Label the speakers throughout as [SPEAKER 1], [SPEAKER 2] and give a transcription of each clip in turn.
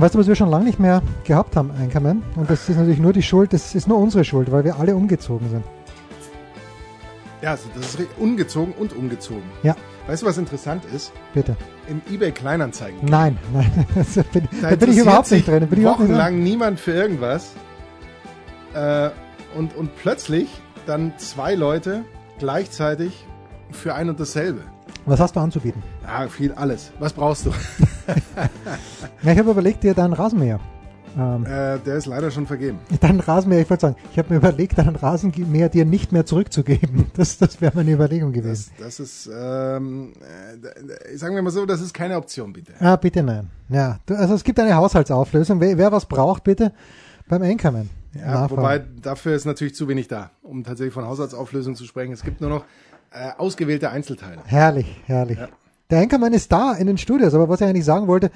[SPEAKER 1] weißt du, was wir schon lange nicht mehr gehabt haben, Einkommen? Und das ist natürlich nur die Schuld, das ist nur unsere Schuld, weil wir alle umgezogen sind.
[SPEAKER 2] Ja, also das ist ungezogen und umgezogen.
[SPEAKER 1] Ja,
[SPEAKER 2] Weißt du, was interessant ist?
[SPEAKER 1] bitte.
[SPEAKER 2] Im eBay Kleinanzeigen.
[SPEAKER 1] Nein, nein, da bin, da bin ich überhaupt nicht drin. Da bin ich
[SPEAKER 2] wochenlang niemand für irgendwas. Äh, und, und plötzlich dann zwei Leute gleichzeitig für ein und dasselbe.
[SPEAKER 1] Was hast du anzubieten?
[SPEAKER 2] Ja, viel alles. Was brauchst du?
[SPEAKER 1] Ja, ich habe überlegt, dir deinen Rasenmäher. Ähm,
[SPEAKER 2] äh, der ist leider schon vergeben.
[SPEAKER 1] deinen Rasenmäher, ich wollte sagen, ich habe mir überlegt, deinen Rasenmäher dir nicht mehr zurückzugeben. Das, das wäre meine Überlegung gewesen.
[SPEAKER 2] Das, das ist, ähm, äh, sagen wir mal so, das ist keine Option, bitte.
[SPEAKER 1] Ah, bitte nein. Ja, du, also es gibt eine Haushaltsauflösung. Wer, wer was braucht, bitte beim Einkommen.
[SPEAKER 2] Ja, wobei dafür ist natürlich zu wenig da, um tatsächlich von Haushaltsauflösung zu sprechen. Es gibt nur noch äh, ausgewählte Einzelteile.
[SPEAKER 1] Herrlich, herrlich. Der Enkermann ist da in den Studios, aber was ich eigentlich sagen wollte,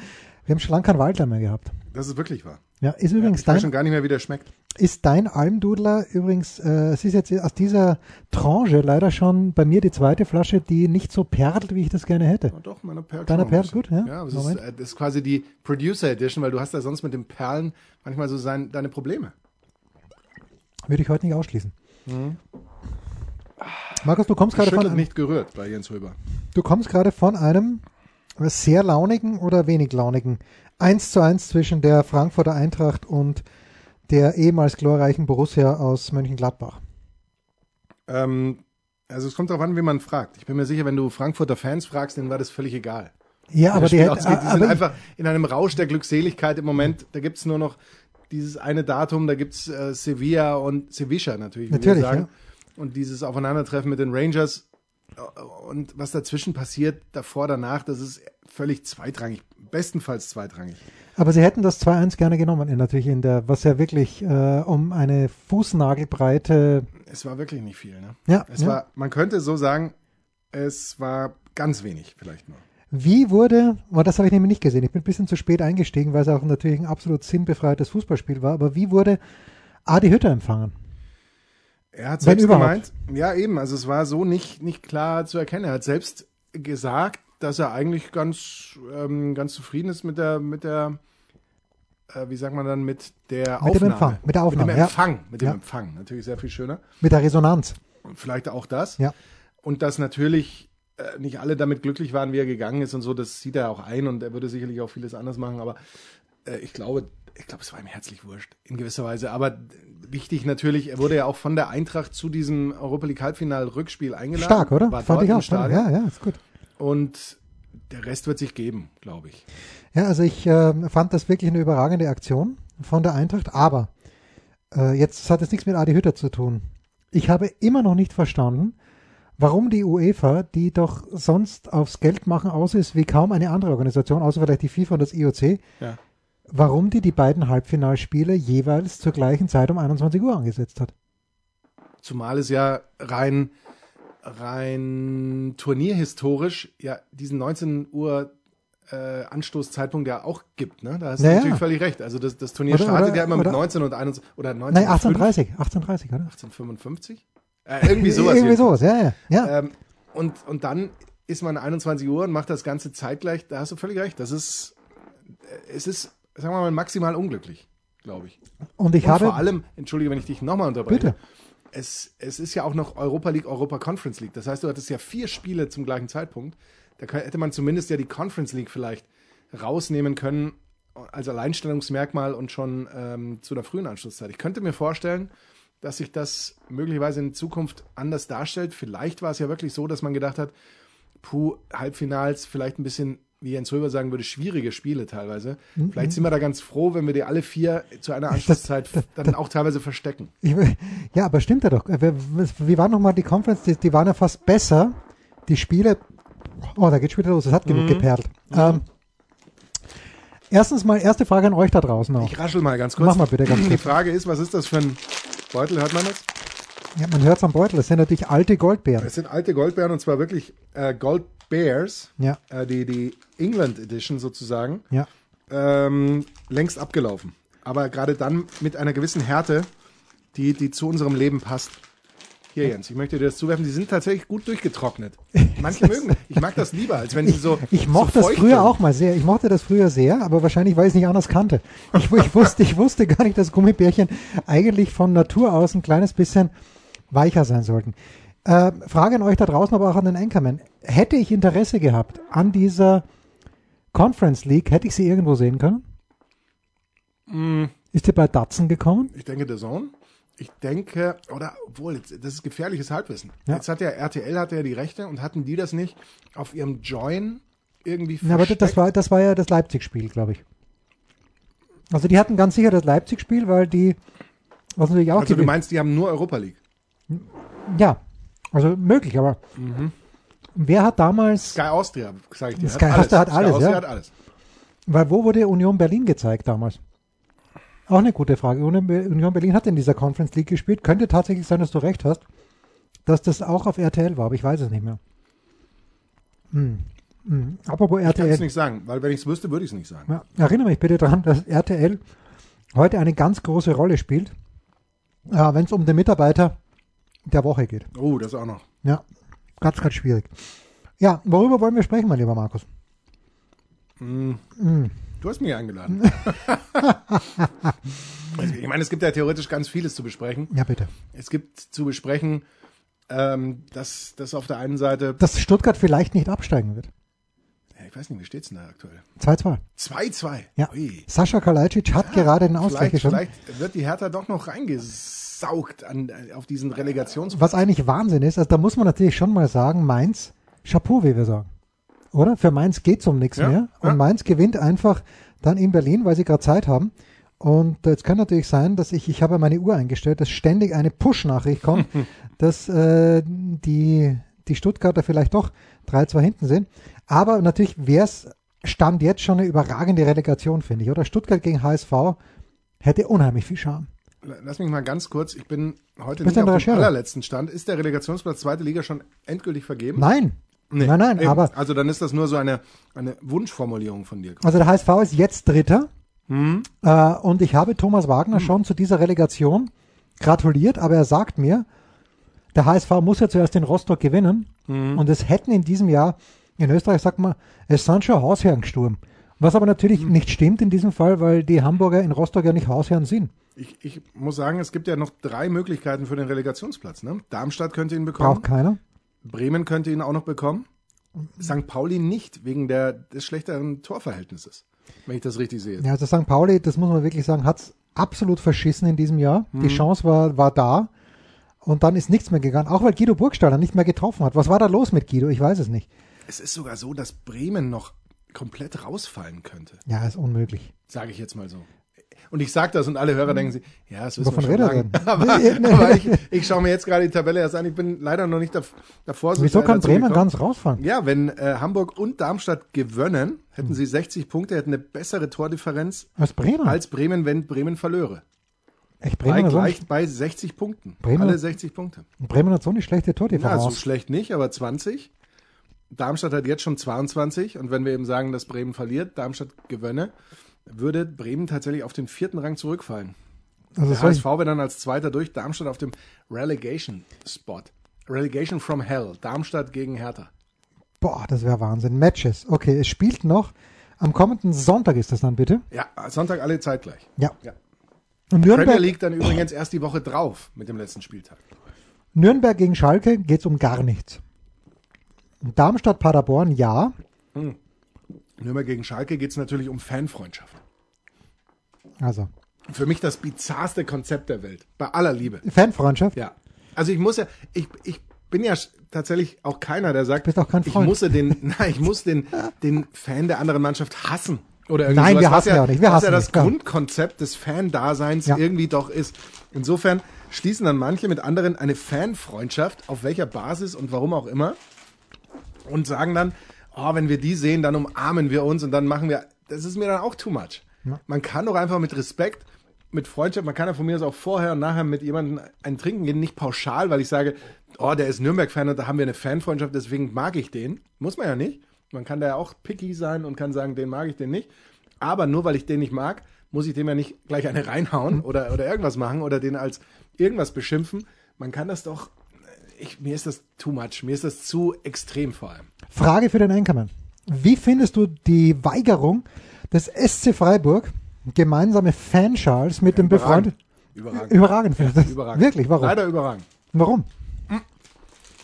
[SPEAKER 1] wir haben schon lange keinen Waldler mehr gehabt.
[SPEAKER 2] Das ist wirklich wahr.
[SPEAKER 1] Ja, ist übrigens
[SPEAKER 2] Ich weiß schon
[SPEAKER 1] dein,
[SPEAKER 2] gar nicht mehr, wie der schmeckt.
[SPEAKER 1] ist dein Almdudler übrigens, äh, es ist jetzt aus dieser Tranche leider schon bei mir die zweite Flasche, die nicht so perlt, wie ich das gerne hätte.
[SPEAKER 2] Oh, doch, meiner perlt
[SPEAKER 1] Deiner perlt gut, ja?
[SPEAKER 2] Ja, das ist, äh, das ist quasi die Producer Edition, weil du hast ja sonst mit den Perlen manchmal so sein, deine Probleme.
[SPEAKER 1] Würde ich heute nicht ausschließen. Markus, du kommst gerade von
[SPEAKER 2] nicht gerührt bei Jens Röber.
[SPEAKER 1] du kommst gerade von einem sehr launigen oder wenig launigen 1 zu 1 zwischen der Frankfurter Eintracht und der ehemals glorreichen Borussia aus Mönchengladbach.
[SPEAKER 2] Ähm, also es kommt darauf an, wie man fragt. Ich bin mir sicher, wenn du Frankfurter Fans fragst, denen war das völlig egal.
[SPEAKER 1] Ja, aber die, hätte,
[SPEAKER 2] die sind einfach in einem Rausch der Glückseligkeit im Moment. Da gibt's nur noch dieses eine Datum, da gibt's äh, Sevilla und Sevilla natürlich, wie
[SPEAKER 1] Natürlich,
[SPEAKER 2] wir sagen. Und dieses Aufeinandertreffen mit den Rangers und was dazwischen passiert, davor, danach, das ist völlig zweitrangig. Bestenfalls zweitrangig.
[SPEAKER 1] Aber sie hätten das 2-1 gerne genommen, natürlich in der, was ja wirklich äh, um eine Fußnagelbreite.
[SPEAKER 2] Es war wirklich nicht viel. Ne?
[SPEAKER 1] Ja,
[SPEAKER 2] Es
[SPEAKER 1] ja.
[SPEAKER 2] war, man könnte so sagen, es war ganz wenig vielleicht nur.
[SPEAKER 1] Wie wurde, oh, das habe ich nämlich nicht gesehen, ich bin ein bisschen zu spät eingestiegen, weil es auch natürlich ein absolut sinnbefreites Fußballspiel war, aber wie wurde Adi Hütter empfangen?
[SPEAKER 2] Er hat selbst gemeint, ja eben, also es war so nicht, nicht klar zu erkennen. Er hat selbst gesagt, dass er eigentlich ganz, ähm, ganz zufrieden ist mit der, mit der, äh, wie sagt man dann, mit der
[SPEAKER 1] Mit dem
[SPEAKER 2] Aufnahme.
[SPEAKER 1] Empfang, mit der Aufnahme,
[SPEAKER 2] Mit dem
[SPEAKER 1] ja.
[SPEAKER 2] Empfang, mit dem
[SPEAKER 1] Ja.
[SPEAKER 2] Empfang. Natürlich sehr viel schöner.
[SPEAKER 1] Mit der Resonanz.
[SPEAKER 2] Und vielleicht auch das.
[SPEAKER 1] Ja.
[SPEAKER 2] Und dass natürlich äh, nicht alle damit glücklich waren, wie er gegangen ist und so, das sieht er auch ein und er würde sicherlich auch vieles anders machen, aber äh, ich glaube, ich glaube, es war ihm herzlich wurscht, in gewisser Weise. Aber wichtig natürlich, er wurde ja auch von der Eintracht zu diesem Europa League Halbfinal Rückspiel eingeladen.
[SPEAKER 1] Stark, oder?
[SPEAKER 2] War
[SPEAKER 1] Fand ich auch.
[SPEAKER 2] Stadion.
[SPEAKER 1] ja, ja, ist gut.
[SPEAKER 2] Und der Rest wird sich geben, glaube ich.
[SPEAKER 1] Ja, also ich äh, fand das wirklich eine überragende Aktion von der Eintracht, aber äh, jetzt hat es nichts mit Adi Hütter zu tun. Ich habe immer noch nicht verstanden, warum die UEFA, die doch sonst aufs Geld machen aus ist wie kaum eine andere Organisation, außer vielleicht die FIFA und das IOC,
[SPEAKER 2] Ja.
[SPEAKER 1] Warum die die beiden Halbfinalspiele jeweils zur gleichen Zeit um 21 Uhr angesetzt hat.
[SPEAKER 2] Zumal es ja rein, rein turnierhistorisch ja diesen 19 Uhr äh, Anstoßzeitpunkt ja auch gibt. Ne? Da hast du
[SPEAKER 1] Naja.
[SPEAKER 2] natürlich völlig recht. Also das, das Turnier
[SPEAKER 1] Oder-
[SPEAKER 2] startet
[SPEAKER 1] oder-
[SPEAKER 2] ja immer mit
[SPEAKER 1] oder-
[SPEAKER 2] 19 und 21 oder 19
[SPEAKER 1] Nein, 1830, 1830, oder?
[SPEAKER 2] 1855? Äh, irgendwie sowas.
[SPEAKER 1] Irgendwie sowas, ja, ja. ja.
[SPEAKER 2] Ähm, und, und dann ist man 21 Uhr und macht das Ganze zeitgleich. Da hast du völlig recht. Das ist, äh, es ist, sagen wir mal, maximal unglücklich, glaube ich.
[SPEAKER 1] und ich
[SPEAKER 2] und
[SPEAKER 1] habe,
[SPEAKER 2] vor allem, entschuldige, wenn ich dich nochmal unterbreche.
[SPEAKER 1] Bitte.
[SPEAKER 2] Es, es ist ja auch noch Europa League, Europa Conference League. Das heißt, du hattest ja vier Spiele zum gleichen Zeitpunkt. Da kann, hätte man zumindest ja die Conference League vielleicht rausnehmen können als Alleinstellungsmerkmal und schon ähm, zu einer frühen Anschlusszeit. Ich könnte mir vorstellen, dass sich das möglicherweise in Zukunft anders darstellt. Vielleicht war es ja wirklich so, dass man gedacht hat, puh, Halbfinals vielleicht ein bisschen, wie Jens Röber sagen würde, schwierige Spiele teilweise.
[SPEAKER 1] Mhm.
[SPEAKER 2] Vielleicht sind wir da ganz froh, wenn wir die alle vier zu einer Anschlusszeit dann auch teilweise verstecken.
[SPEAKER 1] Ich, ja, aber stimmt ja doch. Äh, Wie war nochmal die Conference? Die, die waren ja fast besser. Die Spiele. Oh, da geht schon wieder los. Es hat
[SPEAKER 2] Mhm.
[SPEAKER 1] genug geperlt. Ähm, erstens mal, erste Frage an euch da draußen auch.
[SPEAKER 2] Ich raschel mal ganz kurz.
[SPEAKER 1] Mach mal bitte ganz
[SPEAKER 2] Die
[SPEAKER 1] kurz.
[SPEAKER 2] Frage ist, was ist das für ein Beutel? Hört man das?
[SPEAKER 1] Ja, man hört es am Beutel. Das sind natürlich alte Goldbeeren.
[SPEAKER 2] Es sind alte Goldbeeren und zwar wirklich äh, Gold Bears,
[SPEAKER 1] Ja.
[SPEAKER 2] äh, die, die England Edition sozusagen,
[SPEAKER 1] Ja.
[SPEAKER 2] ähm, längst abgelaufen. Aber gerade dann mit einer gewissen Härte, die, die zu unserem Leben passt. Hier, Jens, ich möchte dir das zuwerfen. Die sind tatsächlich gut durchgetrocknet. Manche mögen, ich mag das lieber, als wenn sie so.
[SPEAKER 1] Ich mochte
[SPEAKER 2] so
[SPEAKER 1] das früher
[SPEAKER 2] sind.
[SPEAKER 1] auch mal sehr. Ich mochte das früher sehr, aber wahrscheinlich, weil ich es nicht anders kannte. Ich, ich, wusste, ich wusste gar nicht, dass Gummibärchen eigentlich von Natur aus ein kleines bisschen weicher sein sollten. Äh, Frage an euch da draußen, aber auch an den Anchorman. Hätte ich Interesse gehabt an dieser Conference League, hätte ich sie irgendwo sehen können?
[SPEAKER 2] Mm.
[SPEAKER 1] Ist sie bei Datsen gekommen?
[SPEAKER 2] Ich denke, The Zone. Ich denke, oder obwohl, jetzt- das ist gefährliches Halbwissen.
[SPEAKER 1] Ja.
[SPEAKER 2] Jetzt hat ja RTL hatte ja die Rechte und hatten die das nicht auf ihrem Join irgendwie
[SPEAKER 1] Ja, aber das, war, das war ja das Leipzig-Spiel, glaube ich. Also die hatten ganz sicher das Leipzig-Spiel, weil die, was natürlich auch
[SPEAKER 2] Also du meinst, die haben nur Europa League?
[SPEAKER 1] Ja, also möglich, aber wer hat damals,
[SPEAKER 2] Sky Austria, sage ich dir.
[SPEAKER 1] Sky Austria hat alles,
[SPEAKER 2] Sky Austria
[SPEAKER 1] ja.
[SPEAKER 2] hat alles.
[SPEAKER 1] weil wo wurde Union Berlin gezeigt damals? Auch eine gute Frage. Union Be- Union Berlin hat in dieser Conference League gespielt. Könnte tatsächlich sein, dass du recht hast, dass das auch auf RTL war, aber ich weiß es nicht mehr. Hm. Hm. Apropos
[SPEAKER 2] Ich kann es
[SPEAKER 1] RTL.
[SPEAKER 2] nicht sagen, weil wenn ich es wüsste, würde ich es nicht sagen.
[SPEAKER 1] Ja, erinnere mich bitte daran, dass RTL heute eine ganz große Rolle spielt, äh, wenn es um den Mitarbeiter der Woche geht.
[SPEAKER 2] Oh, das auch noch.
[SPEAKER 1] Ja, ganz, ganz schwierig. Ja, worüber wollen wir sprechen, mein lieber Markus?
[SPEAKER 2] Du hast mich eingeladen. Also, ich meine, es gibt ja theoretisch ganz vieles zu besprechen.
[SPEAKER 1] Ja, bitte.
[SPEAKER 2] Es gibt zu besprechen, ähm, dass das auf der einen Seite,
[SPEAKER 1] Dass Stuttgart vielleicht nicht absteigen wird.
[SPEAKER 2] ja, ich weiß nicht, wie steht's denn da aktuell?
[SPEAKER 1] 2-2.
[SPEAKER 2] 2-2.
[SPEAKER 1] Ja.
[SPEAKER 2] Ui.
[SPEAKER 1] Sascha Kalajdzic hat gerade den Ausgleich
[SPEAKER 2] Vielleicht,
[SPEAKER 1] geschossen.
[SPEAKER 2] vielleicht wird die Hertha doch noch reingesaugt an, auf diesen Relegations...
[SPEAKER 1] Was eigentlich Wahnsinn ist, also da muss man natürlich schon mal sagen, Mainz, Chapeau, wie wir sagen. Oder? Für Mainz geht's um nichts
[SPEAKER 2] Ja,
[SPEAKER 1] mehr. Und
[SPEAKER 2] ja.
[SPEAKER 1] Mainz gewinnt einfach dann in Berlin, weil sie gerade Zeit haben. Und jetzt kann natürlich sein, dass ich, ich habe meine Uhr eingestellt, dass ständig eine Push-Nachricht kommt, dass äh, die, die Stuttgarter vielleicht doch 3-2 hinten sind. Aber natürlich wäre es Stand jetzt schon eine überragende Relegation, finde ich. Oder Stuttgart gegen HSV hätte unheimlich viel Charme.
[SPEAKER 2] Lass mich mal ganz kurz, ich bin heute
[SPEAKER 1] Bist
[SPEAKER 2] nicht auf dem allerletzten Stand. Ist der Relegationsplatz zweite Liga schon endgültig vergeben?
[SPEAKER 1] Nein.
[SPEAKER 2] Nee,
[SPEAKER 1] nein, nein,
[SPEAKER 2] eben.
[SPEAKER 1] aber
[SPEAKER 2] Also dann ist das nur so eine, eine Wunschformulierung von dir.
[SPEAKER 1] Also der HSV ist jetzt Dritter.
[SPEAKER 2] Hm?
[SPEAKER 1] Äh, und ich habe Thomas Wagner schon zu dieser Relegation gratuliert, aber er sagt mir, der HSV muss ja zuerst in Rostock gewinnen.
[SPEAKER 2] Hm.
[SPEAKER 1] Und es hätten in diesem Jahr, in Österreich sagt man, es sind schon Hausherren gestorben. Was aber natürlich
[SPEAKER 2] Hm.
[SPEAKER 1] nicht stimmt in diesem Fall, weil die Hamburger in Rostock ja nicht Hausherren sind.
[SPEAKER 2] Ich, ich muss sagen, es gibt ja noch drei Möglichkeiten für den Relegationsplatz. Ne? Darmstadt könnte ihn bekommen,
[SPEAKER 1] Braucht keiner.
[SPEAKER 2] Bremen könnte ihn auch noch bekommen, St. Pauli nicht, wegen der, des schlechteren Torverhältnisses, wenn ich das richtig sehe.
[SPEAKER 1] Ja, also St. Pauli, das muss man wirklich sagen, hat's absolut verschissen in diesem Jahr.
[SPEAKER 2] Hm.
[SPEAKER 1] Die Chance war, war da. Und dann ist nichts mehr gegangen, auch weil Guido Burgstaller nicht mehr getroffen hat. Was war da los mit Guido? Ich weiß es nicht.
[SPEAKER 2] Es ist sogar so, dass Bremen noch komplett rausfallen könnte,
[SPEAKER 1] Ja, ist unmöglich.
[SPEAKER 2] sage ich jetzt mal so. Und ich sage das und alle Hörer denken sich, ja, das wissen
[SPEAKER 1] Wovon
[SPEAKER 2] wir schon
[SPEAKER 1] er?
[SPEAKER 2] Aber, aber ich, ich schaue mir jetzt gerade die Tabelle erst an. Ich bin leider noch nicht dav- davor. so
[SPEAKER 1] Wieso kann Bremen ganz rausfallen?
[SPEAKER 2] Ja, wenn äh, Hamburg und Darmstadt gewönnen,
[SPEAKER 1] Hm.
[SPEAKER 2] hätten sie 60 Punkte, hätten eine bessere Tordifferenz
[SPEAKER 1] Als Bremen?
[SPEAKER 2] als Bremen, wenn Bremen verlöre.
[SPEAKER 1] Echt,
[SPEAKER 2] Bei,
[SPEAKER 1] Bremen, so
[SPEAKER 2] gleich bei 60 Punkten.
[SPEAKER 1] Bremen-
[SPEAKER 2] Alle 60 Punkte.
[SPEAKER 1] Bremen hat so eine schlechte
[SPEAKER 2] Ja, so
[SPEAKER 1] Tordifferenz.
[SPEAKER 2] schlecht nicht, aber 20. Darmstadt hat jetzt schon 22 und wenn wir eben sagen, dass Bremen verliert, Darmstadt gewönne, würde Bremen tatsächlich auf den vierten Rang zurückfallen.
[SPEAKER 1] also
[SPEAKER 2] Der HSV wäre dann als Zweiter durch, Darmstadt auf dem Relegation-Spot. Relegation from Hell. Darmstadt gegen Hertha.
[SPEAKER 1] boah, das wäre Wahnsinn. Matches. Okay, es spielt noch. Am kommenden Sonntag ist das dann bitte.
[SPEAKER 2] Ja, Sonntag alle zeitgleich.
[SPEAKER 1] Ja.
[SPEAKER 2] Ja.
[SPEAKER 1] Und
[SPEAKER 2] Premier
[SPEAKER 1] Nürnberg,
[SPEAKER 2] League dann übrigens erst die Woche drauf mit dem letzten Spieltag.
[SPEAKER 1] Nürnberg gegen Schalke geht's um gar nichts. Darmstadt, Paderborn, ja.
[SPEAKER 2] Nürnberg gegen Schalke geht es natürlich um Fanfreundschaft.
[SPEAKER 1] Also,
[SPEAKER 2] Für mich das bizarrste Konzept der Welt. Bei aller Liebe.
[SPEAKER 1] Fanfreundschaft.
[SPEAKER 2] Ja. Also ich muss ja, ich, ich bin ja tatsächlich auch keiner, der sagt,
[SPEAKER 1] kein
[SPEAKER 2] ich muss den, nein, ich muss den, den Fan der anderen Mannschaft hassen. Oder irgendwie
[SPEAKER 1] Nein,
[SPEAKER 2] sowas,
[SPEAKER 1] wir hassen
[SPEAKER 2] ja,
[SPEAKER 1] ja auch nicht. Wir
[SPEAKER 2] was
[SPEAKER 1] hassen
[SPEAKER 2] ja das
[SPEAKER 1] nicht.
[SPEAKER 2] Grundkonzept des Fan-Daseins
[SPEAKER 1] Ja.
[SPEAKER 2] irgendwie doch ist. Insofern schließen dann manche mit anderen eine Fanfreundschaft, auf welcher Basis und warum auch immer, und sagen dann, oh, wenn wir die sehen, dann umarmen wir uns und dann machen wir, das ist mir dann auch too much. Man kann doch einfach mit Respekt mit Freundschaft, man kann ja von mir aus auch vorher und nachher mit jemandem ein Trinken gehen, nicht pauschal, weil ich sage, oh, der ist Nürnberg-Fan und da haben wir eine Fanfreundschaft, deswegen mag ich den. Muss man ja nicht. Man kann da ja auch picky sein und kann sagen, den mag ich, den nicht. Aber nur weil ich den nicht mag, muss ich dem ja nicht gleich eine reinhauen oder, oder irgendwas machen oder den als irgendwas beschimpfen. Man kann das doch, ich, mir ist das too much, mir ist das zu extrem vor allem.
[SPEAKER 1] Frage für den Enkermann. Wie findest du die Weigerung des SC Freiburg, gemeinsame Fanschals mit dem befreundeten.
[SPEAKER 2] Überragend.
[SPEAKER 1] Überragend.
[SPEAKER 2] Ja, überragend.
[SPEAKER 1] Wirklich, warum?
[SPEAKER 2] Leider überragend.
[SPEAKER 1] Warum?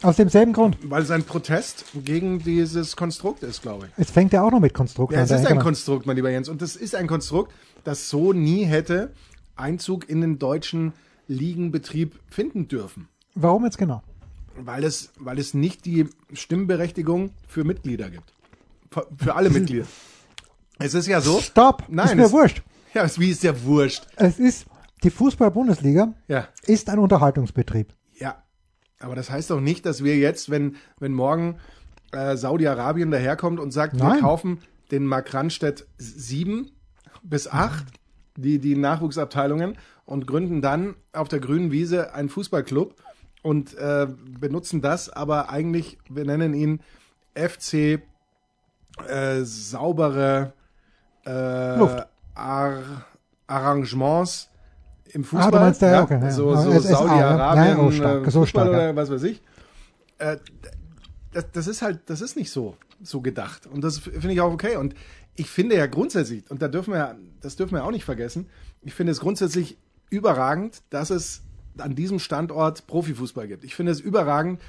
[SPEAKER 1] Aus demselben Grund.
[SPEAKER 2] Weil es ein Protest gegen dieses Konstrukt ist, glaube ich.
[SPEAKER 1] Jetzt fängt er auch noch mit Konstrukt
[SPEAKER 2] Ja,
[SPEAKER 1] an.
[SPEAKER 2] es ist ein. Konstrukt, mein lieber Jens. Und das ist ein Konstrukt, das so nie hätte Einzug in den deutschen Ligenbetrieb finden dürfen.
[SPEAKER 1] Warum jetzt genau?
[SPEAKER 2] Weil es, weil es nicht die Stimmberechtigung für Mitglieder gibt. Für, für alle Mitglieder. Es ist ja so.
[SPEAKER 1] Stopp!
[SPEAKER 2] Nein,
[SPEAKER 1] ist mir
[SPEAKER 2] es-
[SPEAKER 1] wurscht.
[SPEAKER 2] Ja, es- wie ist ja wurscht.
[SPEAKER 1] Es ist, die Fußball-Bundesliga
[SPEAKER 2] Ja.
[SPEAKER 1] ist ein Unterhaltungsbetrieb.
[SPEAKER 2] Ja, aber das heißt doch nicht, dass wir jetzt, wenn, wenn morgen äh, Saudi-Arabien daherkommt und sagt, wir
[SPEAKER 1] Nein.
[SPEAKER 2] kaufen den Mark Randstedt 7 bis 8, die, die Nachwuchsabteilungen, und gründen dann auf der grünen Wiese einen Fußballclub und äh, benutzen das, aber eigentlich, wir nennen ihn FC äh, saubere äh. Ar Arrangements im Fußball.
[SPEAKER 1] Ah, du meinst, ja, okay, ja.
[SPEAKER 2] So,
[SPEAKER 1] Ja,
[SPEAKER 2] so Saudi-Arabien,
[SPEAKER 1] ja, stark,
[SPEAKER 2] äh,
[SPEAKER 1] so
[SPEAKER 2] Fußball
[SPEAKER 1] stark,
[SPEAKER 2] oder was weiß ich. Äh, das, das ist halt, das ist nicht so, so gedacht. Und das finde ich auch okay. Und ich finde ja grundsätzlich, und da dürfen wir, das dürfen wir auch nicht vergessen, ich finde es grundsätzlich überragend, dass es an diesem Standort Profifußball gibt. Ich finde es überragend,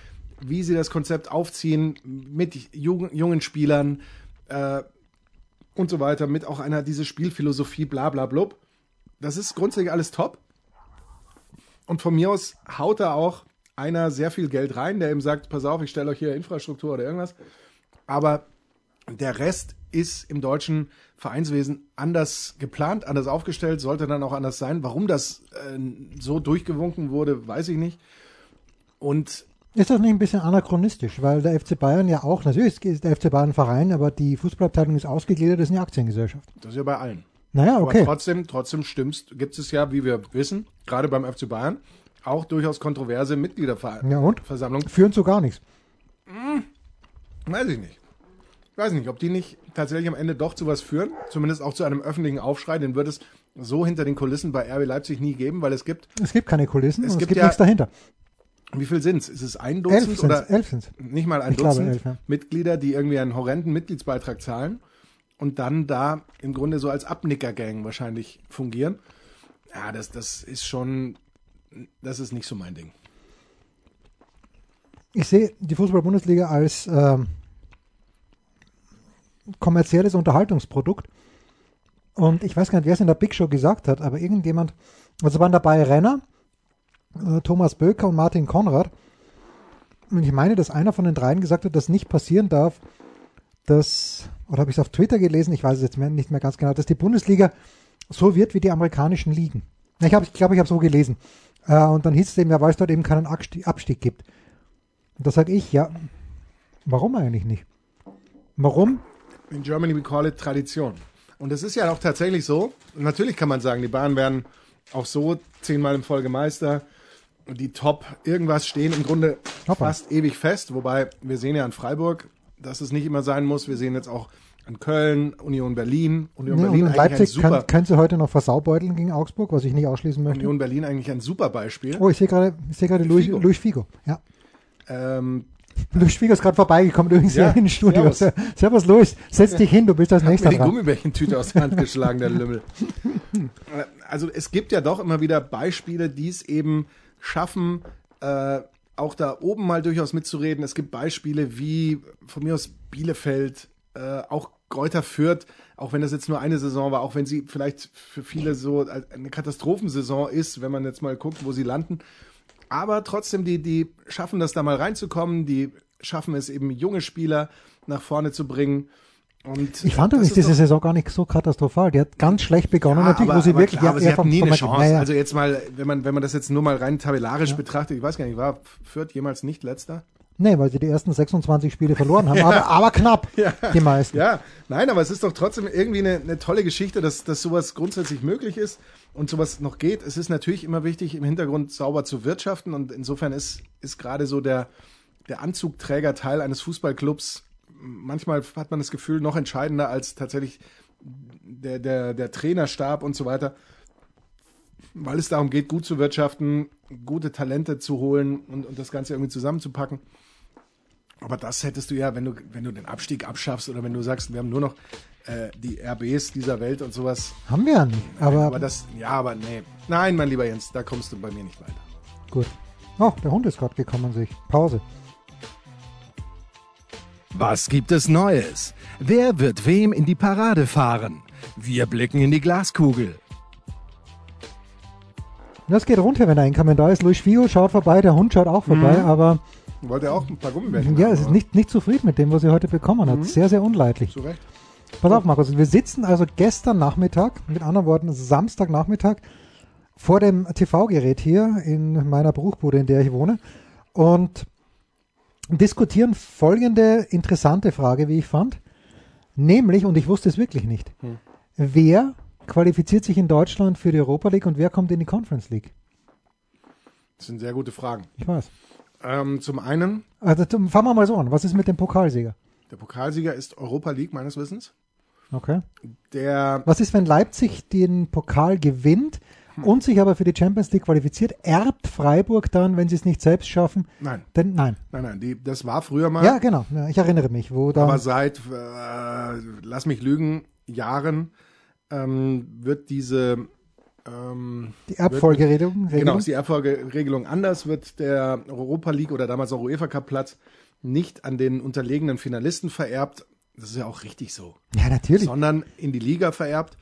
[SPEAKER 2] wie sie das Konzept aufziehen mit jungen, Spielern äh, und so weiter, mit auch einer, diese Spielphilosophie, bla bla blub. Das ist grundsätzlich alles top. Und von mir aus haut da auch einer sehr viel Geld rein, der ihm sagt, pass auf, ich stelle euch hier Infrastruktur oder irgendwas. Aber der Rest ist im deutschen Vereinswesen anders geplant, anders aufgestellt, sollte dann auch anders sein. Warum das äh, so durchgewunken wurde, weiß ich nicht. Und
[SPEAKER 1] Ist das nicht ein bisschen anachronistisch? Weil der FC Bayern ja auch, natürlich ist der FC Bayern ein Verein, aber die Fußballabteilung ist ausgegliedert, das ist eine Aktiengesellschaft.
[SPEAKER 2] das ist ja bei allen.
[SPEAKER 1] Naja,
[SPEAKER 2] Aber
[SPEAKER 1] okay.
[SPEAKER 2] trotzdem, trotzdem stimmst, gibt es ja, wie wir wissen, gerade beim FC Bayern, auch durchaus kontroverse Mitgliederversammlungen.
[SPEAKER 1] Ja, und?
[SPEAKER 2] Versammlungen.
[SPEAKER 1] Führen zu gar nichts.
[SPEAKER 2] Weiß ich nicht. Weiß nicht, ob die nicht tatsächlich am Ende doch zu was führen, zumindest auch zu einem öffentlichen Aufschrei, den wird es so hinter den Kulissen bei RB Leipzig nie geben, weil es gibt,
[SPEAKER 1] Es gibt keine Kulissen
[SPEAKER 2] Es
[SPEAKER 1] es
[SPEAKER 2] gibt
[SPEAKER 1] gibt
[SPEAKER 2] ja-
[SPEAKER 1] nichts dahinter.
[SPEAKER 2] wie viel sind es? Ist es ein
[SPEAKER 1] Elf
[SPEAKER 2] Dutzend
[SPEAKER 1] sind's,
[SPEAKER 2] oder
[SPEAKER 1] elf sind's.
[SPEAKER 2] nicht mal ein
[SPEAKER 1] Ich glaube
[SPEAKER 2] Dutzend
[SPEAKER 1] elf, ja.
[SPEAKER 2] Mitglieder, die irgendwie einen horrenden Mitgliedsbeitrag zahlen und dann da im Grunde so als Abnicker-Gang wahrscheinlich fungieren? Ja, das, das ist schon, das ist nicht so mein Ding.
[SPEAKER 1] Ich sehe die Fußball-Bundesliga als ähm, kommerzielles Unterhaltungsprodukt. Und ich weiß gar nicht, wer es in der Big Show gesagt hat, aber irgendjemand, also waren dabei Renner, äh, Thomas Böker und Martin Konrad. Und ich meine, dass einer von den dreien gesagt hat, dass nicht passieren darf, dass, oder habe ich es auf Twitter gelesen, ich weiß es jetzt mehr, nicht mehr ganz genau, dass die Bundesliga so wird wie die amerikanischen Ligen. Ich glaube, ich, glaub, ich habe so gelesen. Äh, und dann hieß es eben, ja, weil es dort eben keinen Abstieg, Abstieg gibt. Und da sage ich, ja, warum eigentlich nicht? Warum?
[SPEAKER 2] In Germany we call it Tradition. Und es ist ja auch tatsächlich so, natürlich kann man sagen, die Bayern werden auch so zehnmal in Folge Meister. Und die Top irgendwas stehen im Grunde
[SPEAKER 1] Hoppa.
[SPEAKER 2] fast ewig fest. Wobei wir sehen ja an Freiburg, dass es nicht immer sein muss. Wir sehen jetzt auch an Köln, Union Berlin. Union
[SPEAKER 1] Ja, und
[SPEAKER 2] Berlin ein
[SPEAKER 1] Leipzig
[SPEAKER 2] super,
[SPEAKER 1] kann, können sie heute noch versaubeuteln gegen Augsburg, was ich nicht ausschließen möchte.
[SPEAKER 2] Union Berlin eigentlich ein super Beispiel.
[SPEAKER 1] Oh, ich sehe gerade, gerade Luis,
[SPEAKER 2] Figo.
[SPEAKER 1] Luis Figo. Ja.
[SPEAKER 2] Ähm,
[SPEAKER 1] Luis Figo ist gerade vorbeigekommen, übrigens
[SPEAKER 2] Ja,
[SPEAKER 1] hier ins Studio.
[SPEAKER 2] servus.
[SPEAKER 1] Servus, Luis, setz dich hin, du bist als
[SPEAKER 2] mir
[SPEAKER 1] nächster
[SPEAKER 2] die
[SPEAKER 1] dran.
[SPEAKER 2] Gummibärchentüte aus der Hand geschlagen, der Lümmel. Äh, Also es gibt ja doch immer wieder Beispiele, die es eben schaffen, äh, auch da oben mal durchaus mitzureden. Es gibt Beispiele wie von mir aus Bielefeld, äh, auch Kräuter Fürth, auch wenn das jetzt nur eine Saison war, auch wenn sie vielleicht für viele so eine Katastrophensaison ist, wenn man jetzt mal guckt, wo sie landen. Aber trotzdem, die, die schaffen das da mal reinzukommen, die schaffen es eben junge Spieler nach vorne zu bringen. Und
[SPEAKER 1] Ich fand übrigens
[SPEAKER 2] ist
[SPEAKER 1] diese
[SPEAKER 2] doch-
[SPEAKER 1] Saison gar nicht so katastrophal. Die hat ganz schlecht begonnen,
[SPEAKER 2] ja,
[SPEAKER 1] natürlich,
[SPEAKER 2] aber,
[SPEAKER 1] wo sie
[SPEAKER 2] aber
[SPEAKER 1] wirklich
[SPEAKER 2] klar, aber sie
[SPEAKER 1] vom-
[SPEAKER 2] nie eine Chance.
[SPEAKER 1] Naja.
[SPEAKER 2] Also jetzt mal, wenn man, wenn man das jetzt nur mal rein tabellarisch betrachtet, ich weiß gar nicht, war Fürth jemals nicht letzter?
[SPEAKER 1] Nee, weil sie die ersten 26 Spiele verloren haben, aber, aber knapp, die meisten.
[SPEAKER 2] Ja, nein, aber es ist doch trotzdem irgendwie eine, eine tolle Geschichte, dass, dass sowas grundsätzlich möglich ist. Und sowas noch geht. Es ist natürlich immer wichtig, im Hintergrund sauber zu wirtschaften und insofern ist, ist gerade so der, der Anzugträgerteil eines Fußballclubs manchmal hat man das Gefühl noch entscheidender als tatsächlich der, der, der Trainerstab und so weiter, weil es darum geht, gut zu wirtschaften, gute Talente zu holen und, und das Ganze irgendwie zusammenzupacken. Aber das hättest du ja, wenn du, wenn du den Abstieg abschaffst oder wenn du sagst, wir haben nur noch äh, die RBs dieser Welt und sowas.
[SPEAKER 1] Haben wir ja nicht. Aber,
[SPEAKER 2] aber das, ja, aber nee. Nein, mein lieber Jens, da kommst du bei mir nicht weiter.
[SPEAKER 1] Gut. Oh, der Hund ist gerade gekommen, sich. Pause.
[SPEAKER 3] Was gibt es Neues? Wer wird wem in die Parade fahren? Wir blicken in die Glaskugel.
[SPEAKER 1] Das geht runter, wenn ein Kommentar ist. Luis Fio schaut vorbei, der Hund schaut auch vorbei,
[SPEAKER 2] Mhm.
[SPEAKER 1] aber
[SPEAKER 2] Wollte auch ein paar Gummibärchen
[SPEAKER 1] ja,
[SPEAKER 2] haben,
[SPEAKER 1] es ist nicht, nicht zufrieden mit dem, was er heute bekommen hat.
[SPEAKER 2] Mhm.
[SPEAKER 1] Sehr, sehr unleidlich.
[SPEAKER 2] Zu Recht.
[SPEAKER 1] Pass auf, Markus, wir sitzen also gestern Nachmittag, mit anderen Worten Samstagnachmittag, vor dem TV-Gerät hier in meiner Bruchbude, in der ich wohne, und diskutieren folgende interessante Frage, wie ich fand. Nämlich, und ich wusste es wirklich nicht,
[SPEAKER 2] Hm.
[SPEAKER 1] wer qualifiziert sich in Deutschland für die Europa League und wer kommt in die Conference League?
[SPEAKER 2] Das sind sehr gute Fragen.
[SPEAKER 1] Ich weiß.
[SPEAKER 2] Ähm, zum einen,
[SPEAKER 1] Also fangen wir mal so an. Was ist mit dem Pokalsieger?
[SPEAKER 2] der Pokalsieger ist Europa League meines Wissens.
[SPEAKER 1] Okay.
[SPEAKER 2] Der
[SPEAKER 1] Was ist, wenn Leipzig den Pokal gewinnt und sich aber für die Champions League qualifiziert? Erbt Freiburg dann, wenn sie es nicht selbst schaffen?
[SPEAKER 2] Nein,
[SPEAKER 1] Denn nein.
[SPEAKER 2] nein, nein, die, das war früher mal.
[SPEAKER 1] Ja, genau. Ja, ich erinnere mich, wo da.
[SPEAKER 2] Aber seit, äh, lass mich lügen, Jahren ähm, wird diese ähm,
[SPEAKER 1] die Erbfolgeregelung.
[SPEAKER 2] Genau, ist die Erbfolgeregelung anders, wird der Europa League oder damals auch UEFA Cup Platz nicht an den unterlegenen Finalisten vererbt. Das ist ja auch richtig so.
[SPEAKER 1] ja, natürlich.
[SPEAKER 2] Sondern in die Liga vererbt.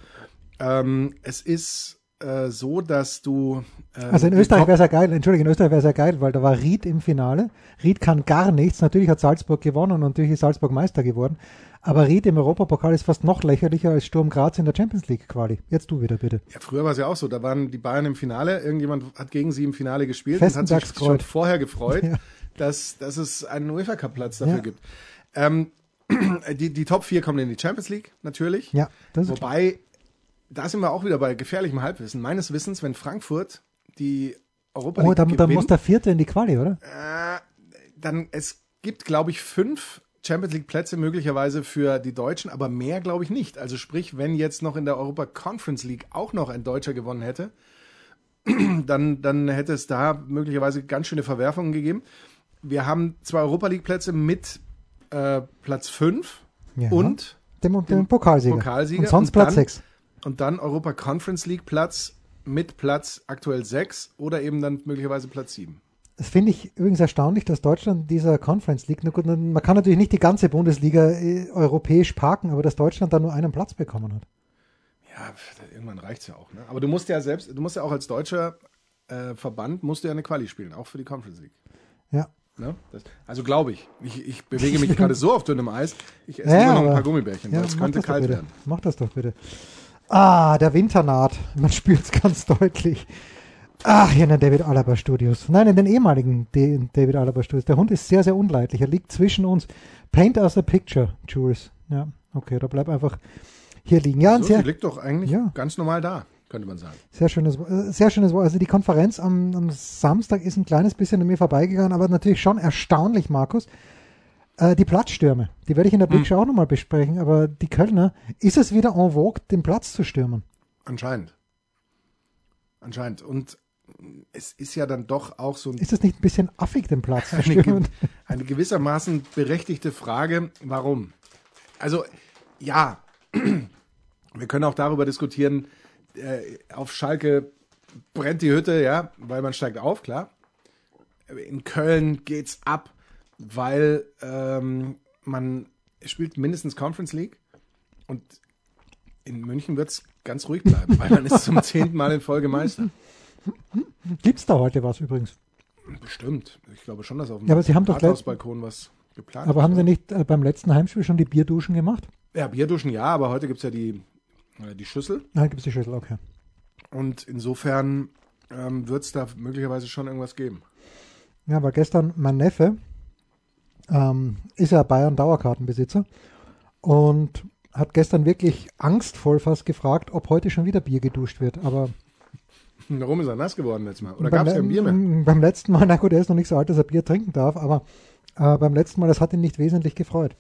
[SPEAKER 2] Ähm, es ist äh, so, dass du. ähm,
[SPEAKER 1] Also in Österreich wäre es ja geil, Entschuldigung, in Österreich wäre es ja geil, weil da war Ried im Finale. Ried kann gar nichts. Natürlich hat Salzburg gewonnen und natürlich ist Salzburg Meister geworden. Aber Ried im Europapokal ist fast noch lächerlicher als Sturm Graz in der Champions League Quali. Jetzt du wieder bitte.
[SPEAKER 2] Ja, früher war es ja auch so. Da waren die Bayern im Finale. Irgendjemand hat gegen sie im Finale gespielt und hat sich schon vorher gefreut,
[SPEAKER 1] Ja.
[SPEAKER 2] dass, dass es einen UEFA Cup Platz dafür
[SPEAKER 1] Ja.
[SPEAKER 2] gibt. Ähm, die, die Top 4 kommen in die Champions League, natürlich.
[SPEAKER 1] Ja, das ist
[SPEAKER 2] Wobei, da sind wir auch wieder bei gefährlichem Halbwissen. Meines Wissens, wenn Frankfurt die Europa League
[SPEAKER 1] Oh, dann, dann
[SPEAKER 2] gewinnt,
[SPEAKER 1] muss der Vierte in die Quali, oder?
[SPEAKER 2] äh, dann es gibt, glaube ich, fünf Champions League Plätze möglicherweise für die Deutschen, aber mehr glaube ich nicht. Also sprich, wenn jetzt noch in der Europa Conference League auch noch ein Deutscher gewonnen hätte, dann, dann hätte es da möglicherweise ganz schöne Verwerfungen gegeben. Wir haben zwei Europa League Plätze mit äh, Platz fünf
[SPEAKER 1] Ja.
[SPEAKER 2] und
[SPEAKER 1] Dem, dem,
[SPEAKER 2] dem
[SPEAKER 1] Pokalsieger.
[SPEAKER 2] Pokalsieger
[SPEAKER 1] Und sonst
[SPEAKER 2] und
[SPEAKER 1] Platz
[SPEAKER 2] dann-
[SPEAKER 1] 6.
[SPEAKER 2] und dann Europa Conference League Platz mit Platz aktuell sechs oder eben dann möglicherweise Platz sieben.
[SPEAKER 1] Das finde ich übrigens erstaunlich, dass Deutschland dieser Conference League, gut, man kann natürlich nicht die ganze Bundesliga äh, europäisch parken, aber dass Deutschland da nur einen Platz bekommen hat.
[SPEAKER 2] Ja, irgendwann reicht's ja auch. Ne? Aber du musst ja selbst, du musst ja auch als deutscher äh, Verband musst du ja eine Quali spielen, auch für die Conference League.
[SPEAKER 1] Ja.
[SPEAKER 2] Ne? Das, also glaube ich. ich. Ich bewege mich gerade so auf dünnem Eis. Ich esse
[SPEAKER 1] Ja,
[SPEAKER 2] immer noch ein
[SPEAKER 1] aber-
[SPEAKER 2] paar Gummibärchen,
[SPEAKER 1] Ja,
[SPEAKER 2] weil es könnte kalt werden.
[SPEAKER 1] Mach das doch bitte. Ah, der Winter naht. Man spürt es ganz deutlich. Ach, hier in den David Alaba Studios. Nein, in den ehemaligen David Alaba Studios. Der Hund ist sehr, sehr unleidlich. Er liegt zwischen uns. Paint us a picture, Jules. Ja, okay, da bleib einfach hier liegen. Ja,
[SPEAKER 2] So,
[SPEAKER 1] sehr,
[SPEAKER 2] liegt doch eigentlich
[SPEAKER 1] Ja.
[SPEAKER 2] ganz normal da, könnte man sagen.
[SPEAKER 1] sehr schönes, äh, sehr schönes Wort. Also die Konferenz am, am Samstag ist ein kleines bisschen an mir vorbeigegangen, aber natürlich schon erstaunlich, Markus. Äh, die Platzstürme, die werde ich in der Big Show auch nochmal besprechen, aber die Kölner, ist es wieder en vogue, den Platz zu stürmen?
[SPEAKER 2] Anscheinend. Anscheinend. Und es ist ja dann doch auch so ein
[SPEAKER 1] Ist es nicht ein bisschen affig, den Platz zu
[SPEAKER 2] eine,
[SPEAKER 1] stürmen?
[SPEAKER 2] ge eine gewissermaßen berechtigte Frage, warum? Also, ja, wir können auch darüber diskutieren, äh, auf Schalke brennt die Hütte, ja, weil man steigt auf, klar. In Köln geht's ab, weil ähm, man spielt mindestens Conference League und in München wird's ganz ruhig bleiben, weil man ist zum zehnten Mal in Folge Meister.
[SPEAKER 1] Gibt es da heute was übrigens?
[SPEAKER 2] Bestimmt. Ich glaube schon, dass auf dem
[SPEAKER 1] Ja, aber Sie haben doch
[SPEAKER 2] Rathausbalkon was geplant
[SPEAKER 1] Aber haben Sie nicht äh, beim letzten Heimspiel schon die Bierduschen gemacht?
[SPEAKER 2] Ja, Bierduschen ja, aber heute gibt's ja die, die Schüssel.
[SPEAKER 1] Nein, gibt es die Schüssel, okay.
[SPEAKER 2] Und insofern ähm, wird es da möglicherweise schon irgendwas geben.
[SPEAKER 1] Ja, weil gestern mein Neffe ähm, ist ja Bayern Dauerkartenbesitzer und hat gestern wirklich angstvoll fast gefragt, ob heute schon wieder Bier geduscht wird. Aber
[SPEAKER 2] Warum ist er nass geworden letztes Mal? Oder gab es kein Bier mehr?
[SPEAKER 1] beim letzten Mal, na gut, er ist noch nicht so alt, dass er Bier trinken darf, aber äh, beim letzten Mal, das hat ihn nicht wesentlich gefreut.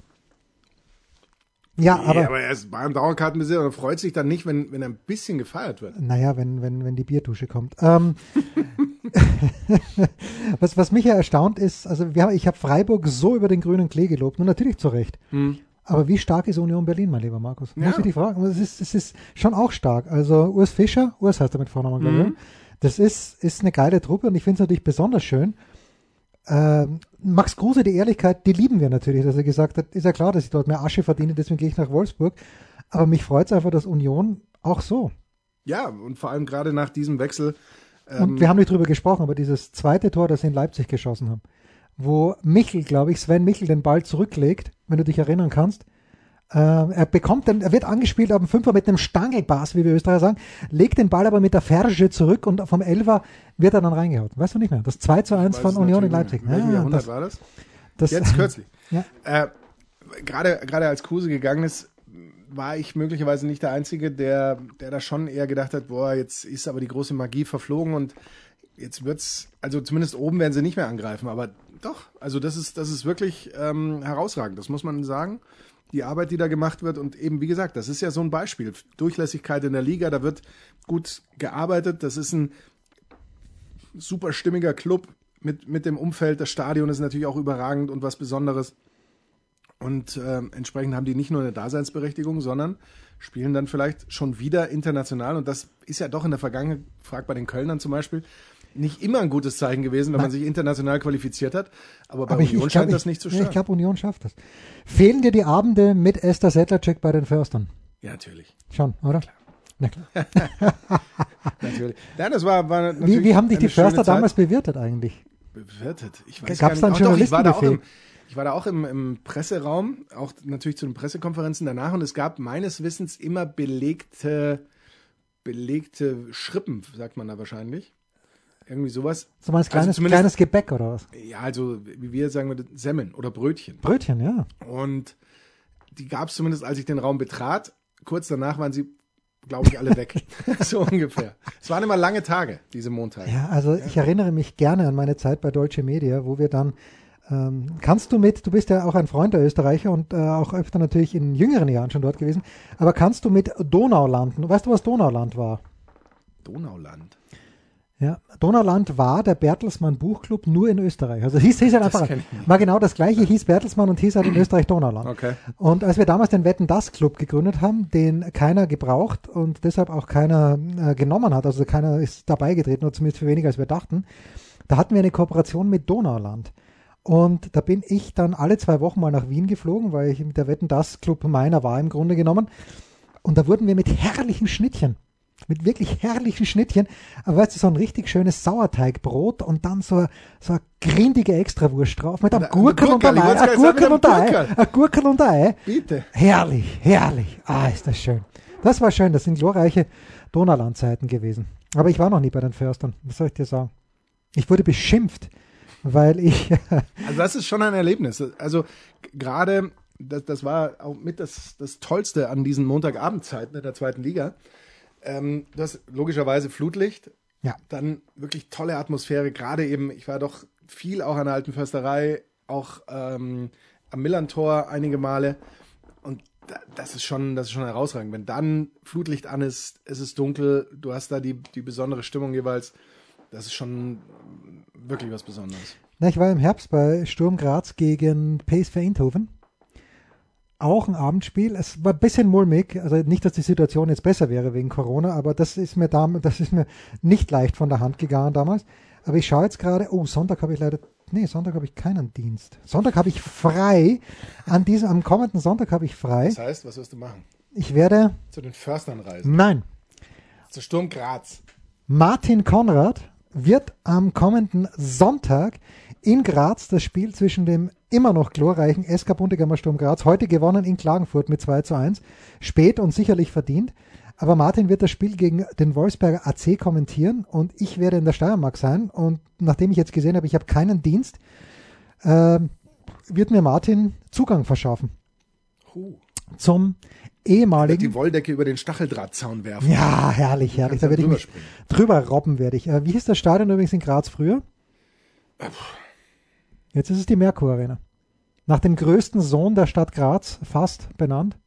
[SPEAKER 1] Ja,
[SPEAKER 2] Nee,
[SPEAKER 1] aber,
[SPEAKER 2] aber er ist beim Dauerkartenbesitzer und freut sich dann nicht, wenn, wenn er ein bisschen gefeiert wird.
[SPEAKER 1] naja, wenn, wenn, wenn die Bierdusche kommt. Ähm, was, was mich ja erstaunt ist, also wir ich habe Freiburg so über den grünen Klee gelobt und natürlich zu Recht. Aber wie stark ist Union Berlin, mein lieber Markus? Muss
[SPEAKER 2] Ja.
[SPEAKER 1] ich dich fragen? Es ist, es ist schon auch stark. Also Urs Fischer, Urs heißt er mit Vornamen, glaube ich. Das ist, ist eine geile Truppe und ich finde es natürlich besonders schön. Ähm, Max Kruse, die Ehrlichkeit, die lieben wir natürlich, dass er gesagt hat, ist ja klar, dass ich dort mehr Asche verdiene, deswegen gehe ich nach Wolfsburg. Aber mich freut es einfach, dass Union auch so.
[SPEAKER 2] Ja, und vor allem gerade nach diesem Wechsel.
[SPEAKER 1] Und wir haben nicht drüber gesprochen, aber dieses zweite Tor, das sie in Leipzig geschossen haben, wo Michel, glaube ich, Sven Michel den Ball zurücklegt, wenn du dich erinnern kannst. Ähm, er bekommt den, er wird angespielt auf dem Fünfer mit einem Stangelpass, wie wir Österreicher sagen, legt den Ball aber mit der Ferge zurück und vom Elfer wird er dann reingehauen. Weißt du nicht mehr? Das 2 zu 1
[SPEAKER 2] Weiß
[SPEAKER 1] von Union in Leipzig.
[SPEAKER 2] mehr.
[SPEAKER 1] Ja,
[SPEAKER 2] Jahrhundert
[SPEAKER 1] das,
[SPEAKER 2] war das?
[SPEAKER 1] das,
[SPEAKER 2] Jetzt kürzlich.
[SPEAKER 1] Ja.
[SPEAKER 2] Äh, gerade, gerade als Kruse gegangen ist, war ich möglicherweise nicht der Einzige, der, der da schon eher gedacht hat, boah, jetzt ist aber die große Magie verflogen und jetzt wird's, also zumindest oben werden sie nicht mehr angreifen, aber doch, also das ist, das ist wirklich ähm, herausragend, das muss man sagen. Die Arbeit, die da gemacht wird und eben, wie gesagt, das ist ja so ein Beispiel. Durchlässigkeit in der Liga, da wird gut gearbeitet, das ist ein super stimmiger Club mit, mit dem Umfeld. Das Stadion ist natürlich auch überragend und was Besonderes. Und äh, entsprechend haben die nicht nur eine Daseinsberechtigung, sondern spielen dann vielleicht schon wieder international. Und das ist ja doch in der Vergangenheit, fragt bei den Kölnern zum Beispiel, nicht immer ein gutes Zeichen gewesen, wenn man sich international qualifiziert hat. Aber bei
[SPEAKER 1] aber ich,
[SPEAKER 2] Union
[SPEAKER 1] ich glaub,
[SPEAKER 2] scheint
[SPEAKER 1] ich,
[SPEAKER 2] das nicht zu stören.
[SPEAKER 1] Ich glaube, Union schafft das. Fehlen dir die Abende mit Esther Sedlacek bei den Förstern?
[SPEAKER 2] ja, natürlich.
[SPEAKER 1] Schon, oder? Na klar.
[SPEAKER 2] natürlich. Ja, das war, war natürlich
[SPEAKER 1] Wie, wie haben dich die Förster damals bewirtet eigentlich?
[SPEAKER 2] bewirtet. Ich weiß
[SPEAKER 1] Gab's
[SPEAKER 2] gar nicht.
[SPEAKER 1] ein
[SPEAKER 2] Ach doch, ich war da auch im, ich war da auch im, im Presseraum, auch natürlich zu den Pressekonferenzen danach und es gab meines Wissens immer belegte, belegte Schrippen, sagt man da wahrscheinlich. Irgendwie sowas.
[SPEAKER 1] So mal ein kleines,
[SPEAKER 2] Also
[SPEAKER 1] kleines Gebäck oder was?
[SPEAKER 2] Ja, also wie wir sagen, wir Semmeln oder Brötchen.
[SPEAKER 1] Brötchen, ja.
[SPEAKER 2] Und die gab es zumindest, als ich den Raum betrat. Kurz danach waren sie, glaube ich, alle weg. so ungefähr. Es waren immer lange Tage, diese Montage.
[SPEAKER 1] Ja, also ich erinnere mich gerne an meine Zeit bei Deutsche Media, wo wir dann, ähm, kannst du mit, du bist ja auch ein Freund der Österreicher und äh, auch öfter natürlich in jüngeren Jahren schon dort gewesen, aber kannst du mit Donauland, weißt du, was Donauland war?
[SPEAKER 2] Donauland.
[SPEAKER 1] Ja, Donauland war der Bertelsmann Buchclub nur in Österreich. Also hieß, hieß halt einfach, war genau das gleiche, hieß Bertelsmann und hieß halt in Österreich Donauland.
[SPEAKER 2] Okay.
[SPEAKER 1] Und als wir damals den Wetten das Club gegründet haben, den keiner gebraucht und deshalb auch keiner äh, genommen hat, also keiner ist dabei getreten, oder zumindest für weniger als wir dachten, da hatten wir eine Kooperation mit Donauland. Und da bin ich dann alle zwei Wochen mal nach Wien geflogen, weil ich mit der Wetten das Club meiner war im Grunde genommen. Und da wurden wir mit herrlichen Schnittchen, mit wirklich herrlichen Schnittchen, aber weißt du, so ein richtig schönes Sauerteigbrot und dann so, so eine grindige Extrawurst drauf mit einem
[SPEAKER 2] Ein
[SPEAKER 1] Gurkel und einem Ei, ein Gurkel
[SPEAKER 2] einem
[SPEAKER 1] und Ei, ein Gurkel und Ei.
[SPEAKER 2] Bitte.
[SPEAKER 1] Herrlich, herrlich. Ah, ist das schön. Das war schön, das sind glorreiche Donaulandzeiten gewesen. Aber ich war noch nie bei den Förstern, was soll ich dir sagen? Ich wurde beschimpft, weil ich,
[SPEAKER 2] Also das ist schon ein Erlebnis. Also gerade, das, das war auch mit das, das Tollste an diesen Montagabendzeiten in der zweiten Liga. Ähm, du hast logischerweise Flutlicht,
[SPEAKER 1] ja,
[SPEAKER 2] dann wirklich tolle Atmosphäre. Gerade eben, ich war doch viel auch an der alten Försterei, auch ähm, am Millantor einige Male. Und da, das ist schon, das ist schon herausragend. Wenn dann Flutlicht an ist, es ist dunkel, du hast da die, die besondere Stimmung jeweils. Das ist schon wirklich was Besonderes.
[SPEAKER 1] Na, ich war im Herbst bei Sturm Graz gegen PSV Eindhoven. Auch ein Abendspiel. Es war ein bisschen mulmig. Also nicht, dass die Situation jetzt besser wäre wegen Corona, aber das ist mir dam das ist mir nicht leicht von der Hand gegangen damals. Aber ich schaue jetzt gerade, oh, Sonntag habe ich leider, nee, Sonntag habe ich keinen Dienst. Sonntag habe ich frei. An diesem, am kommenden Sonntag habe ich frei.
[SPEAKER 2] Das heißt, was wirst du machen?
[SPEAKER 1] Ich werde,
[SPEAKER 2] Zu den Förstern reisen.
[SPEAKER 1] nein,
[SPEAKER 2] Zu Sturm Graz.
[SPEAKER 1] Martin Konrad wird am kommenden Sonntag in Graz das Spiel zwischen dem immer noch glorreichen SK Bundegammer Sturm Graz, heute gewonnen in Klagenfurt mit 2 zu 1, spät und sicherlich verdient. Aber Martin wird das Spiel gegen den Wolfsberger AC kommentieren und ich werde in der Steiermark sein. Und nachdem ich jetzt gesehen habe, ich habe keinen Dienst, ähm, wird mir Martin Zugang verschaffen.
[SPEAKER 2] Huh.
[SPEAKER 1] Zum ehemaligen.
[SPEAKER 2] Die Wolldecke über den Stacheldrahtzaun werfen.
[SPEAKER 1] Ja, herrlich, herrlich. Da werde ich mich drüber robben, werde ich. Äh, wie hieß das Stadion übrigens in Graz früher? Jetzt ist es die Merkur Arena. Nach dem größten Sohn der Stadt Graz, fast benannt.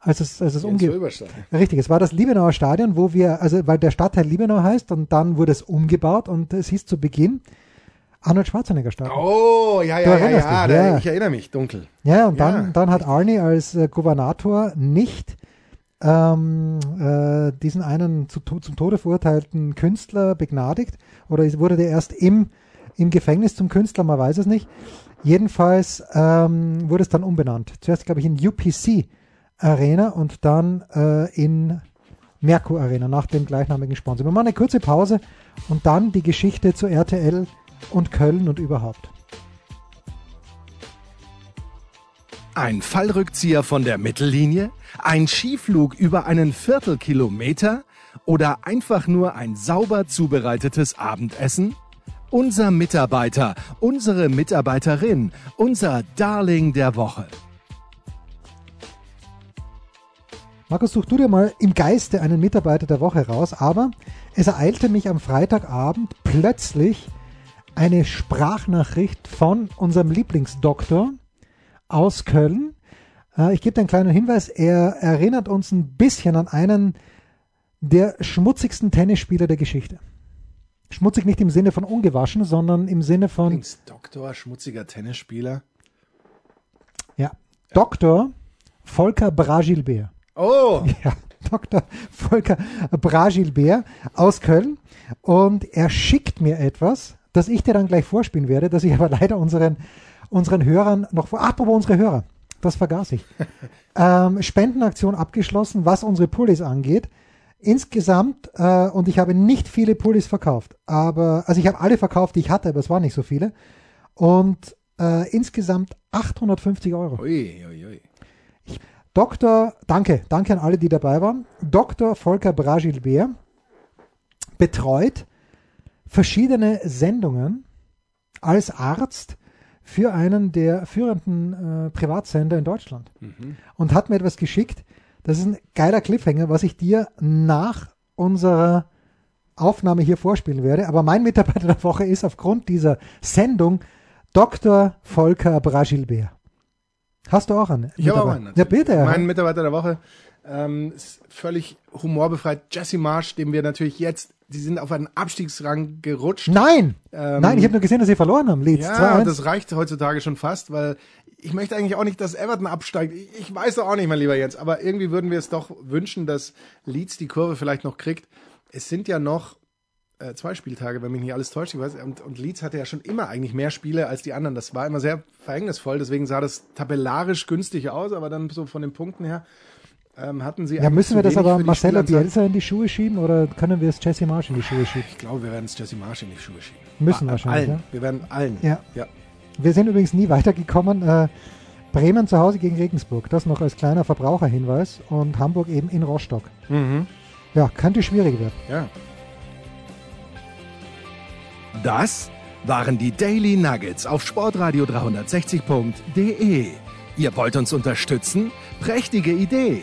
[SPEAKER 1] Als es, als es
[SPEAKER 2] Jens
[SPEAKER 1] umge
[SPEAKER 2] Röberstein.
[SPEAKER 1] Richtig, es war das Liebenauer Stadion, wo wir, also weil der Stadtteil Liebenau heißt und dann wurde es umgebaut und es hieß zu Beginn Arnold Schwarzenegger Stadion.
[SPEAKER 2] Oh, ja, ja, ja, ja,
[SPEAKER 1] dich, ja.
[SPEAKER 2] Ich erinnere mich, dunkel.
[SPEAKER 1] Ja, und dann,
[SPEAKER 2] Ja.
[SPEAKER 1] dann hat Arnie als äh, Gouvernator nicht ähm, äh, diesen einen zu, zum Tode verurteilten Künstler begnadigt oder wurde der erst im, im Gefängnis zum Künstler, man weiß es nicht. Jedenfalls ähm, wurde es dann umbenannt. Zuerst, glaube ich, in UPC Arena und dann äh, in Merkur Arena nach dem gleichnamigen Sponsor. Wir machen eine kurze Pause und dann die Geschichte zu RTL und Köln und überhaupt.
[SPEAKER 3] Ein Fallrückzieher von der Mittellinie? Ein Skiflug über einen Viertelkilometer? Oder einfach nur ein sauber zubereitetes Abendessen? Unser Mitarbeiter, unsere Mitarbeiterin, unser Darling der Woche.
[SPEAKER 1] Markus, such du dir mal im Geiste einen Mitarbeiter der Woche raus, aber es ereilte mich am Freitagabend plötzlich eine Sprachnachricht von unserem Lieblingsdoktor aus Köln. Äh, ich gebe dir einen kleinen Hinweis, er erinnert uns ein bisschen an einen der schmutzigsten Tennisspieler der Geschichte. Schmutzig nicht im Sinne von ungewaschen, sondern im Sinne von
[SPEAKER 2] Übrigens, Doktor, schmutziger Tennisspieler.
[SPEAKER 1] ja, Dr. Volker Bragilbert.
[SPEAKER 2] Oh,
[SPEAKER 1] Ja, Dr. Volker Bragilbert aus Köln. Und er schickt mir etwas, das ich dir dann gleich vorspielen werde, das ich aber leider unseren, unseren Hörern noch vor. Apropos unsere Hörer, das vergaß ich. ähm, Spendenaktion abgeschlossen, was unsere Pullis angeht. Insgesamt, äh, und ich habe nicht viele Pullis verkauft, aber, also ich habe alle verkauft, die ich hatte, aber es waren nicht so viele. Und äh, insgesamt 850 Euro.
[SPEAKER 2] ui, ui, ui.
[SPEAKER 1] Dr. Danke, danke an alle, die dabei waren. Dr. Volker Bragilbert betreut verschiedene Sendungen als Arzt für einen der führenden äh, Privatsender in Deutschland und hat mir etwas geschickt. Das ist ein geiler Cliffhanger, was ich dir nach unserer Aufnahme hier vorspielen werde. Aber mein Mitarbeiter der Woche ist aufgrund dieser Sendung Dr. Volker Bragilbert. Hast du auch einen?
[SPEAKER 2] Ich habe auch einen.
[SPEAKER 1] Ja, bitte.
[SPEAKER 2] Mein Mitarbeiter der Woche ähm, ist völlig humorbefreit. Jesse Marsch, dem wir natürlich jetzt, die sind auf einen Abstiegsrang gerutscht.
[SPEAKER 1] Nein!
[SPEAKER 2] Ähm,
[SPEAKER 1] Nein, ich habe nur gesehen, dass sie verloren haben. Leeds
[SPEAKER 2] Ja,
[SPEAKER 1] 2-1.
[SPEAKER 2] das reicht heutzutage schon fast, weil ich möchte eigentlich auch nicht, dass Everton absteigt. Ich, ich weiß doch auch nicht, mein lieber Jens, aber irgendwie würden wir es doch wünschen, dass Leeds die Kurve vielleicht noch kriegt. Es sind ja noch äh, zwei Spieltage, wenn mich nicht alles täuscht. Ich weiß, und, und Leeds hatte ja schon immer eigentlich mehr Spiele als die anderen. Das war immer sehr verhängnisvoll, deswegen sah das tabellarisch günstig aus, aber dann so von den Punkten her ähm, hatten sie
[SPEAKER 1] ja, müssen wir das aber Marcelo. Bielsa in die Schuhe schieben oder können wir es Jesse Marsch in die Schuhe schieben?
[SPEAKER 2] Ich glaube, wir werden es Jesse Marsch in die Schuhe schieben.
[SPEAKER 1] Müssen
[SPEAKER 2] Ah,
[SPEAKER 1] wahrscheinlich,
[SPEAKER 2] Allen.
[SPEAKER 1] ja.
[SPEAKER 2] Wir werden allen.
[SPEAKER 1] Ja.
[SPEAKER 2] ja.
[SPEAKER 1] Wir sind übrigens nie weitergekommen. Äh, Bremen zu Hause gegen Regensburg, das noch als kleiner Verbraucherhinweis und Hamburg eben in Rostock.
[SPEAKER 2] Mhm.
[SPEAKER 1] Ja, könnte schwierig werden.
[SPEAKER 2] Ja.
[SPEAKER 3] Das waren die Daily Nuggets auf Sportradio 360.de. Ihr wollt uns unterstützen? Prächtige Idee!